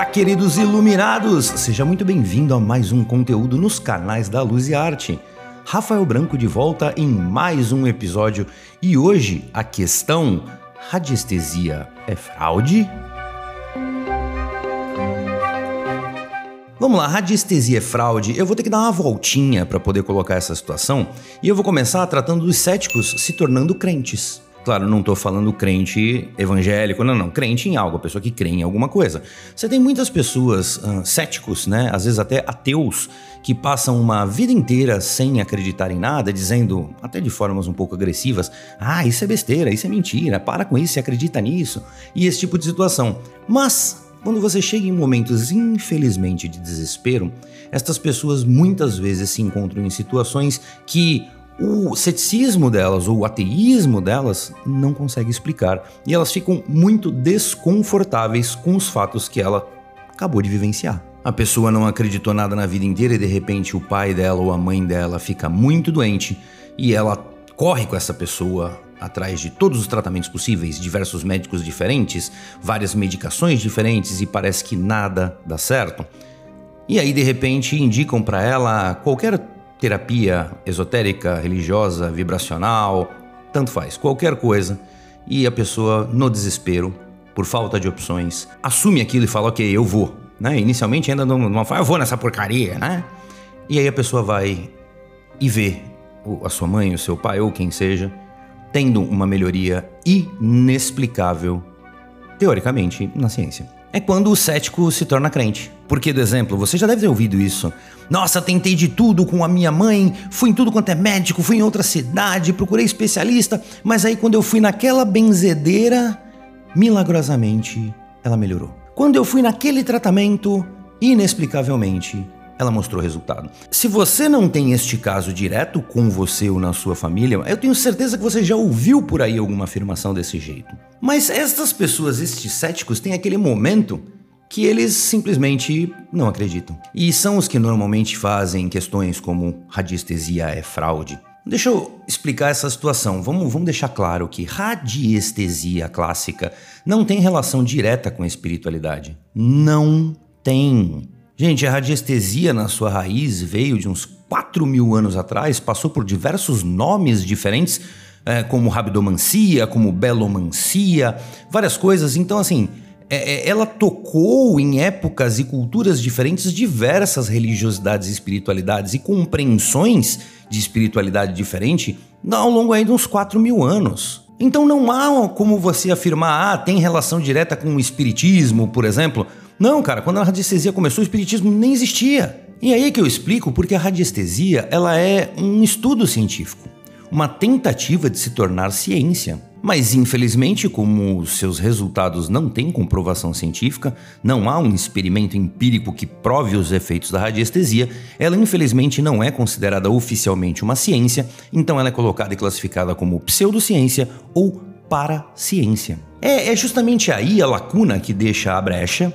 Olá, queridos iluminados! Seja muito bem-vindo a mais um conteúdo nos canais da Luz e Arte. Rafael Branco de volta em mais um episódio e hoje a questão: radiestesia é fraude? Vamos lá, radiestesia é fraude. Eu vou ter que dar uma voltinha para poder colocar essa situação e eu vou começar tratando dos céticos se tornando crentes. Claro, não estou falando crente evangélico, não, não. Crente em algo, a pessoa que crê em alguma coisa. Você tem muitas pessoas uh, céticos, né? Às vezes até ateus, que passam uma vida inteira sem acreditar em nada, dizendo, até de formas um pouco agressivas, ah, isso é besteira, isso é mentira, para com isso, você acredita nisso, e esse tipo de situação. Mas quando você chega em momentos, infelizmente, de desespero, estas pessoas muitas vezes se encontram em situações que o ceticismo delas ou o ateísmo delas não consegue explicar e elas ficam muito desconfortáveis com os fatos que ela acabou de vivenciar. A pessoa não acreditou nada na vida inteira e de repente o pai dela ou a mãe dela fica muito doente e ela corre com essa pessoa atrás de todos os tratamentos possíveis, diversos médicos diferentes, várias medicações diferentes e parece que nada dá certo. E aí de repente indicam para ela qualquer terapia esotérica, religiosa, vibracional, tanto faz, qualquer coisa, e a pessoa, no desespero, por falta de opções, assume aquilo e fala: Ok, eu vou. Né? Inicialmente ainda não, fala, eu vou nessa porcaria, né? E aí a pessoa vai e vê a sua mãe, o seu pai ou quem seja, tendo uma melhoria inexplicável, teoricamente, na ciência é quando o cético se torna crente. Porque, do exemplo, você já deve ter ouvido isso. Nossa, tentei de tudo com a minha mãe, fui em tudo quanto é médico, fui em outra cidade, procurei especialista, mas aí quando eu fui naquela benzedeira, milagrosamente ela melhorou. Quando eu fui naquele tratamento, inexplicavelmente ela mostrou resultado. Se você não tem este caso direto com você ou na sua família, eu tenho certeza que você já ouviu por aí alguma afirmação desse jeito. Mas estas pessoas, estes céticos, têm aquele momento que eles simplesmente não acreditam. E são os que normalmente fazem questões como radiestesia é fraude. Deixa eu explicar essa situação. Vamos, vamos deixar claro que radiestesia clássica não tem relação direta com a espiritualidade. Não tem. Gente, a radiestesia, na sua raiz, veio de uns 4 mil anos atrás, passou por diversos nomes diferentes, é, como rabdomancia, como belomancia, várias coisas. Então, assim, é, é, ela tocou em épocas e culturas diferentes diversas religiosidades e espiritualidades e compreensões de espiritualidade diferente ao longo de uns 4 mil anos. Então não há como você afirmar, ah, tem relação direta com o espiritismo, por exemplo. Não, cara, quando a radiestesia começou, o espiritismo nem existia. E aí é que eu explico porque a radiestesia, ela é um estudo científico, uma tentativa de se tornar ciência. Mas infelizmente, como seus resultados não têm comprovação científica, não há um experimento empírico que prove os efeitos da radiestesia, ela infelizmente não é considerada oficialmente uma ciência, então ela é colocada e classificada como pseudociência ou paraciência. É, é justamente aí a lacuna que deixa a brecha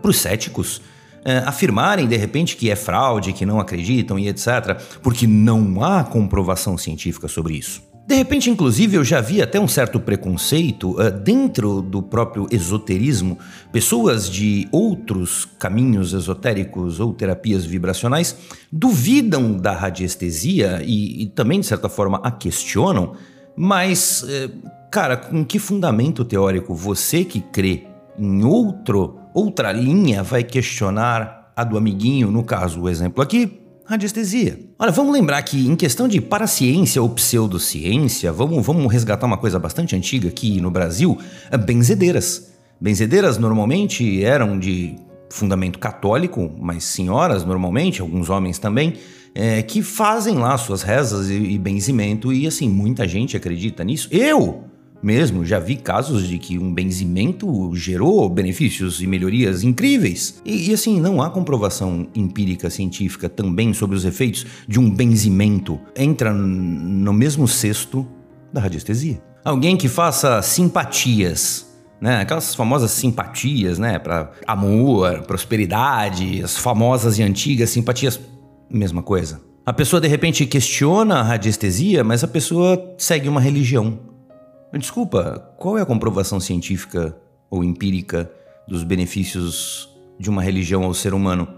para os céticos é, afirmarem de repente que é fraude, que não acreditam e etc., porque não há comprovação científica sobre isso. De repente, inclusive, eu já vi até um certo preconceito uh, dentro do próprio esoterismo. Pessoas de outros caminhos esotéricos ou terapias vibracionais duvidam da radiestesia e, e também, de certa forma, a questionam. Mas, uh, cara, com que fundamento teórico você que crê em outro outra linha vai questionar a do amiguinho, no caso, o exemplo aqui, radiestesia. Olha, vamos lembrar que em questão de paraciência ou pseudociência, vamos, vamos resgatar uma coisa bastante antiga aqui no Brasil, é benzedeiras. Benzedeiras normalmente eram de fundamento católico, mas senhoras normalmente, alguns homens também, é, que fazem lá suas rezas e, e benzimento, e assim, muita gente acredita nisso. Eu mesmo já vi casos de que um benzimento gerou benefícios e melhorias incríveis. E, e, assim, não há comprovação empírica científica também sobre os efeitos de um benzimento. Entra no mesmo cesto da radiestesia. Alguém que faça simpatias, né? Aquelas famosas simpatias, né? Para amor, prosperidade, as famosas e antigas simpatias, mesma coisa. A pessoa de repente questiona a radiestesia, mas a pessoa segue uma religião. Desculpa, qual é a comprovação científica ou empírica dos benefícios de uma religião ao ser humano?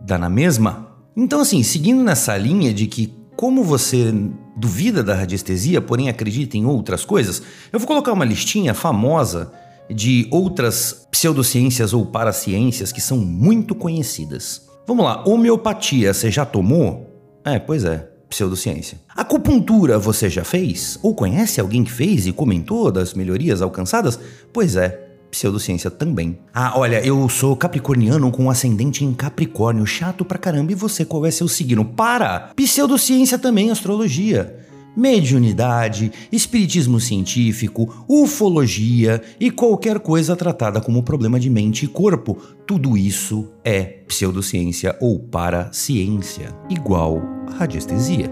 Dá na mesma? Então, assim, seguindo nessa linha de que como você duvida da radiestesia, porém acredita em outras coisas, eu vou colocar uma listinha famosa de outras pseudociências ou paraciências que são muito conhecidas. Vamos lá, homeopatia, você já tomou? É, pois é, pseudociência. Acupuntura, você já fez? Ou conhece alguém que fez e comentou das melhorias alcançadas? Pois é, pseudociência também. Ah, olha, eu sou capricorniano com ascendente em Capricórnio, chato pra caramba. E você, qual é seu signo? Para! Pseudociência também, astrologia. Mediunidade, espiritismo científico, ufologia e qualquer coisa tratada como problema de mente e corpo, tudo isso é pseudociência ou paraciência, igual radiestesia.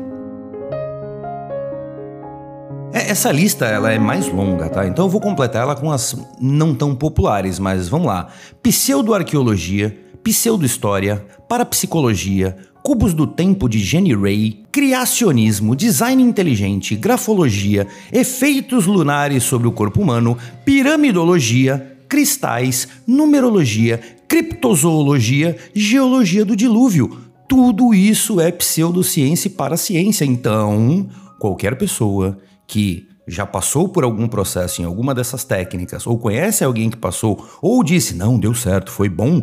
É, essa lista ela é mais longa, tá? Então eu vou completar ela com as não tão populares, mas vamos lá. Pseudoarqueologia, pseudohistória, parapsicologia, cubos do tempo de Jenny Ray, criacionismo, design inteligente, grafologia, efeitos lunares sobre o corpo humano, piramidologia, cristais, numerologia, criptozoologia, geologia do dilúvio. Tudo isso é pseudociência para ciência. Então, qualquer pessoa que já passou por algum processo em alguma dessas técnicas, ou conhece alguém que passou, ou disse, não, deu certo, foi bom,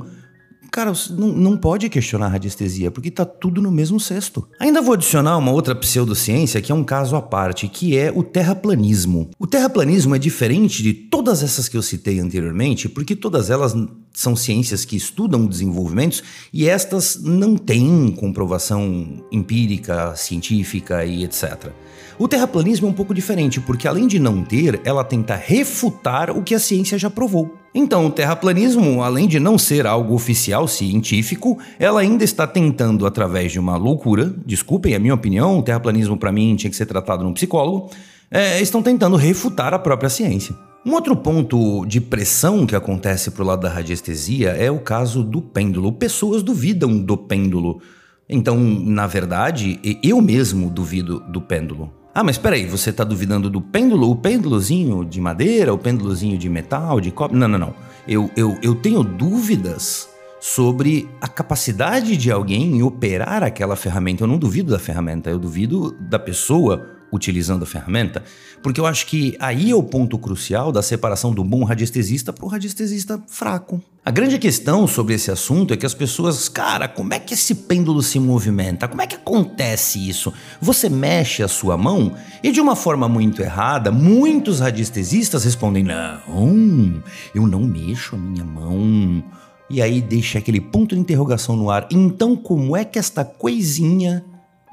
cara, não, não pode questionar a radiestesia, porque tá tudo no mesmo cesto. Ainda vou adicionar uma outra pseudociência que é um caso à parte, que é o terraplanismo. O terraplanismo é diferente de todas essas que eu citei anteriormente, porque todas elas são ciências que estudam desenvolvimentos e estas não têm comprovação empírica, científica e etc. O terraplanismo é um pouco diferente, porque além de não ter, ela tenta refutar o que a ciência já provou. Então, o terraplanismo, além de não ser algo oficial científico, ela ainda está tentando, através de uma loucura, desculpem a minha opinião, o terraplanismo para mim tinha que ser tratado num psicólogo, é, estão tentando refutar a própria ciência. Um outro ponto de pressão que acontece pro lado da radiestesia é o caso do pêndulo. Pessoas duvidam do pêndulo. Então, na verdade, eu mesmo duvido do pêndulo. Ah, mas peraí, você está duvidando do pêndulo? O pêndulozinho de madeira, o pêndulozinho de metal, de cobre? Não, não, não. Eu, eu, eu tenho dúvidas sobre a capacidade de alguém em operar aquela ferramenta. Eu não duvido da ferramenta, eu duvido da pessoa utilizando a ferramenta, porque eu acho que aí é o ponto crucial da separação do bom radiestesista para o radiestesista fraco. A grande questão sobre esse assunto é que as pessoas, cara, como é que esse pêndulo se movimenta? Como é que acontece isso? Você mexe a sua mão e de uma forma muito errada, muitos radiestesistas respondem: "Não, eu não mexo a minha mão". E aí deixa aquele ponto de interrogação no ar. Então, como é que esta coisinha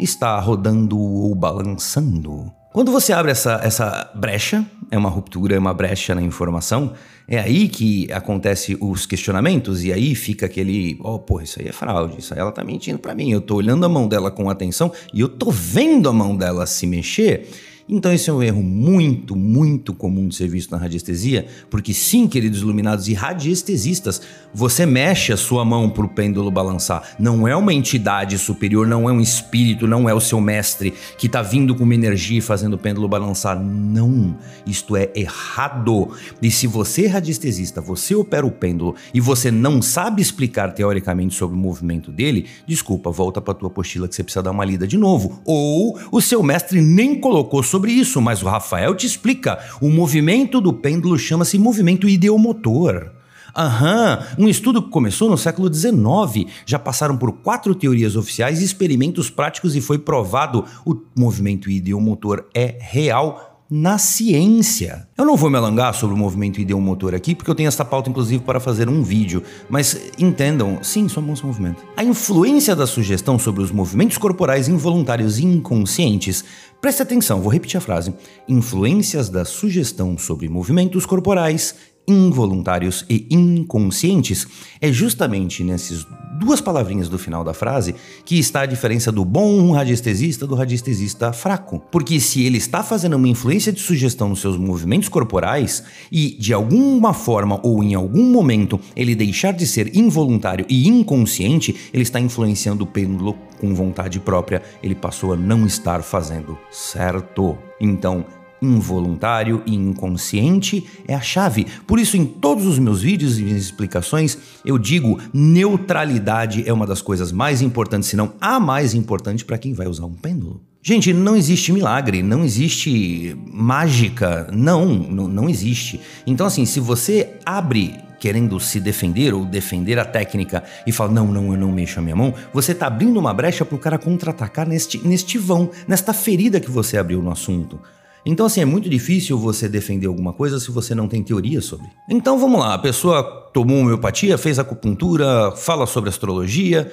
está rodando ou balançando. Quando você abre essa, essa brecha, é uma ruptura, é uma brecha na informação, é aí que acontece os questionamentos e aí fica aquele, oh, porra, isso aí é fraude, isso aí ela tá mentindo para mim. Eu tô olhando a mão dela com atenção e eu tô vendo a mão dela se mexer então, esse é um erro muito, muito comum de ser visto na radiestesia, porque sim, queridos iluminados e radiestesistas, você mexe a sua mão para o pêndulo balançar. Não é uma entidade superior, não é um espírito, não é o seu mestre que está vindo com uma energia e fazendo o pêndulo balançar. Não, isto é errado. E se você é radiestesista, você opera o pêndulo e você não sabe explicar teoricamente sobre o movimento dele, desculpa, volta para tua apostila que você precisa dar uma lida de novo. Ou o seu mestre nem colocou sobre sobre isso, mas o Rafael te explica. O movimento do pêndulo chama-se movimento ideomotor. Aham, um estudo que começou no século XIX. Já passaram por quatro teorias oficiais e experimentos práticos e foi provado o movimento ideomotor é real na ciência. Eu não vou me alongar sobre o movimento ideomotor aqui, porque eu tenho essa pauta inclusive para fazer um vídeo, mas entendam, sim, somos movimento. A influência da sugestão sobre os movimentos corporais involuntários e inconscientes. Preste atenção, vou repetir a frase. Influências da sugestão sobre movimentos corporais involuntários e inconscientes, é justamente nessas duas palavrinhas do final da frase que está a diferença do bom radiestesista do radiestesista fraco. Porque se ele está fazendo uma influência de sugestão nos seus movimentos corporais e de alguma forma ou em algum momento ele deixar de ser involuntário e inconsciente, ele está influenciando o pêndulo com vontade própria, ele passou a não estar fazendo certo. Então, involuntário e inconsciente é a chave. Por isso, em todos os meus vídeos e minhas explicações, eu digo: neutralidade é uma das coisas mais importantes, se não a mais importante para quem vai usar um pêndulo. Gente, não existe milagre, não existe mágica, não, não, não existe. Então, assim, se você abre querendo se defender ou defender a técnica e fala, não, não, eu não mexo a minha mão, você está abrindo uma brecha para o cara contra-atacar neste, neste vão, nesta ferida que você abriu no assunto. Então, assim, é muito difícil você defender alguma coisa se você não tem teoria sobre. Então, vamos lá. A pessoa tomou homeopatia, fez acupuntura, fala sobre astrologia,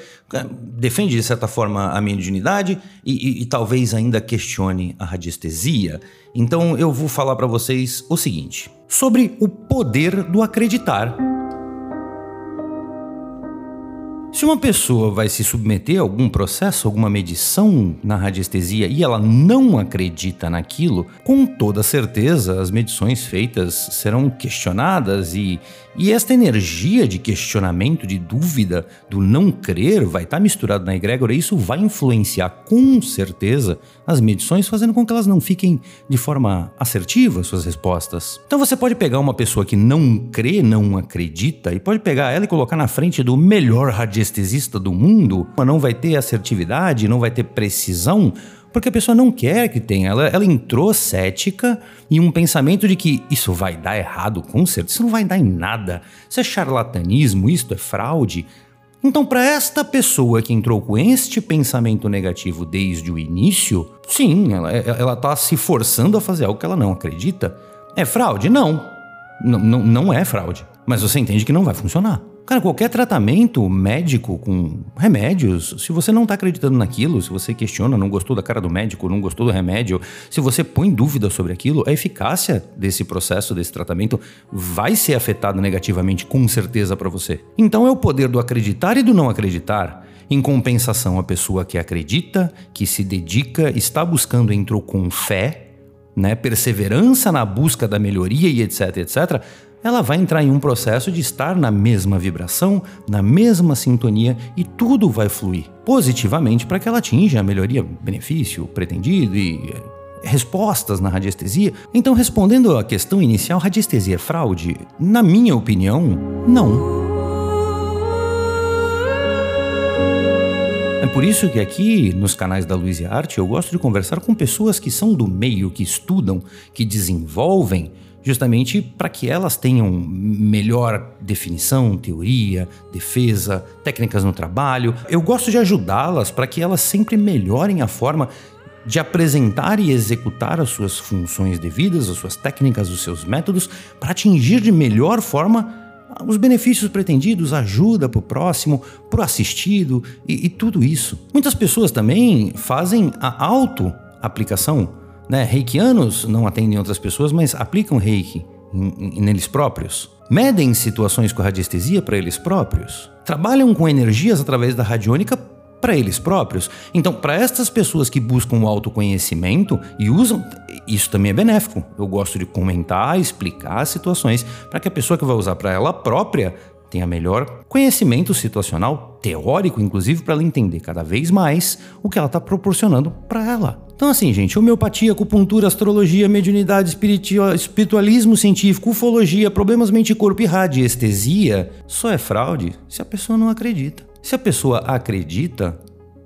defende, de certa forma, a mediunidade e, e, e talvez ainda questione a radiestesia. Então, eu vou falar para vocês o seguinte: sobre o poder do acreditar. Se uma pessoa vai se submeter a algum processo, alguma medição na radiestesia e ela não acredita naquilo, com toda certeza as medições feitas serão questionadas e, e esta energia de questionamento, de dúvida, do não crer, vai estar misturado na egrégora e isso vai influenciar com certeza as medições, fazendo com que elas não fiquem de forma assertiva suas respostas. Então você pode pegar uma pessoa que não crê, não acredita, e pode pegar ela e colocar na frente do melhor radiestesista do mundo, não vai ter assertividade, não vai ter precisão, porque a pessoa não quer que tenha. Ela, ela entrou cética em um pensamento de que isso vai dar errado, com certeza. Isso não vai dar em nada. Isso é charlatanismo, isto é fraude. Então, para esta pessoa que entrou com este pensamento negativo desde o início, sim, ela está se forçando a fazer algo que ela não acredita. É fraude? Não. N não, não é fraude. Mas você entende que não vai funcionar. Cara, qualquer tratamento médico com remédios, se você não está acreditando naquilo, se você questiona, não gostou da cara do médico, não gostou do remédio, se você põe dúvida sobre aquilo, a eficácia desse processo, desse tratamento, vai ser afetada negativamente, com certeza, para você. Então é o poder do acreditar e do não acreditar. Em compensação, a pessoa que acredita, que se dedica, está buscando, entrou com fé, né, perseverança na busca da melhoria e etc, etc, ela vai entrar em um processo de estar na mesma vibração, na mesma sintonia e tudo vai fluir positivamente para que ela atinja a melhoria, benefício pretendido e eh, respostas na radiestesia. Então, respondendo à questão inicial, radiestesia é fraude? Na minha opinião, não. É por isso que aqui nos canais da Luz e Arte eu gosto de conversar com pessoas que são do meio, que estudam, que desenvolvem justamente para que elas tenham melhor definição, teoria, defesa, técnicas no trabalho. Eu gosto de ajudá-las para que elas sempre melhorem a forma de apresentar e executar as suas funções devidas, as suas técnicas, os seus métodos, para atingir de melhor forma os benefícios pretendidos, ajuda para o próximo, para o assistido e, e tudo isso. Muitas pessoas também fazem a auto-aplicação né? Reikianos não atendem outras pessoas, mas aplicam reiki neles próprios. Medem situações com radiestesia para eles próprios. Trabalham com energias através da radiônica para eles próprios. Então, para estas pessoas que buscam o autoconhecimento e usam, isso também é benéfico. Eu gosto de comentar, explicar situações para que a pessoa que vai usar para ela própria tenha melhor conhecimento situacional, teórico inclusive, para ela entender cada vez mais o que ela está proporcionando para ela. Então, assim, gente, homeopatia, acupuntura, astrologia, mediunidade, espiritualismo científico, ufologia, problemas mente-corpo e radiestesia só é fraude se a pessoa não acredita. Se a pessoa acredita,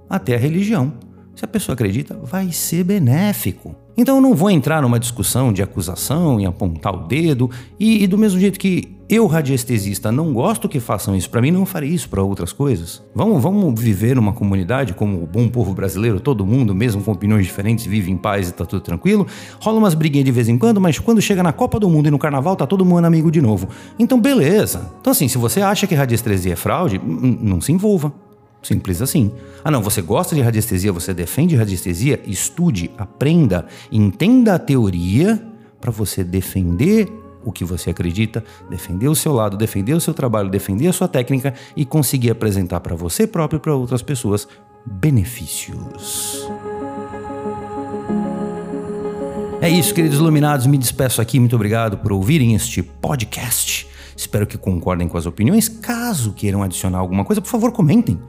até a religião. Se a pessoa acredita, vai ser benéfico. Então eu não vou entrar numa discussão de acusação e apontar o dedo, e, e do mesmo jeito que eu, radiestesista, não gosto que façam isso para mim, não farei isso para outras coisas. Vamos, vamos viver numa comunidade como o bom povo brasileiro, todo mundo, mesmo com opiniões diferentes, vive em paz e tá tudo tranquilo. Rola umas briguinhas de vez em quando, mas quando chega na Copa do Mundo e no Carnaval, tá todo mundo amigo de novo. Então, beleza. Então, assim, se você acha que radiestesia é fraude, não se envolva. Simples assim. Ah, não, você gosta de radiestesia, você defende radiestesia? Estude, aprenda, entenda a teoria para você defender o que você acredita, defender o seu lado, defender o seu trabalho, defender a sua técnica e conseguir apresentar para você próprio e para outras pessoas benefícios. É isso, queridos iluminados, me despeço aqui. Muito obrigado por ouvirem este podcast. Espero que concordem com as opiniões. Caso queiram adicionar alguma coisa, por favor, comentem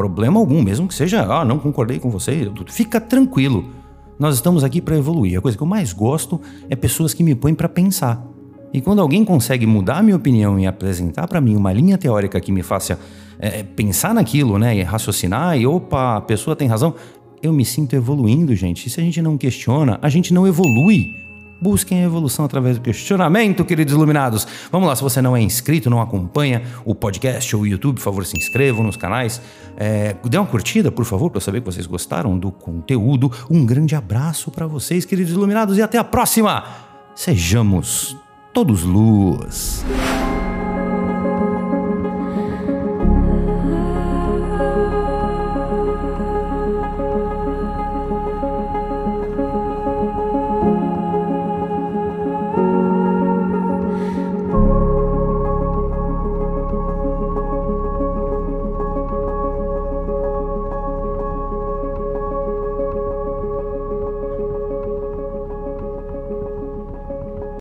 problema algum, mesmo que seja, ah, não concordei com você, fica tranquilo. Nós estamos aqui para evoluir. A coisa que eu mais gosto é pessoas que me põem para pensar. E quando alguém consegue mudar minha opinião e apresentar para mim uma linha teórica que me faça é, pensar naquilo, né, e raciocinar, e opa, a pessoa tem razão, eu me sinto evoluindo, gente. E se a gente não questiona, a gente não evolui. Busquem a evolução através do questionamento, queridos iluminados. Vamos lá, se você não é inscrito, não acompanha o podcast ou o YouTube, por favor, se inscrevam nos canais. É, dê uma curtida, por favor, para eu saber que vocês gostaram do conteúdo. Um grande abraço para vocês, queridos iluminados, e até a próxima! Sejamos todos luz.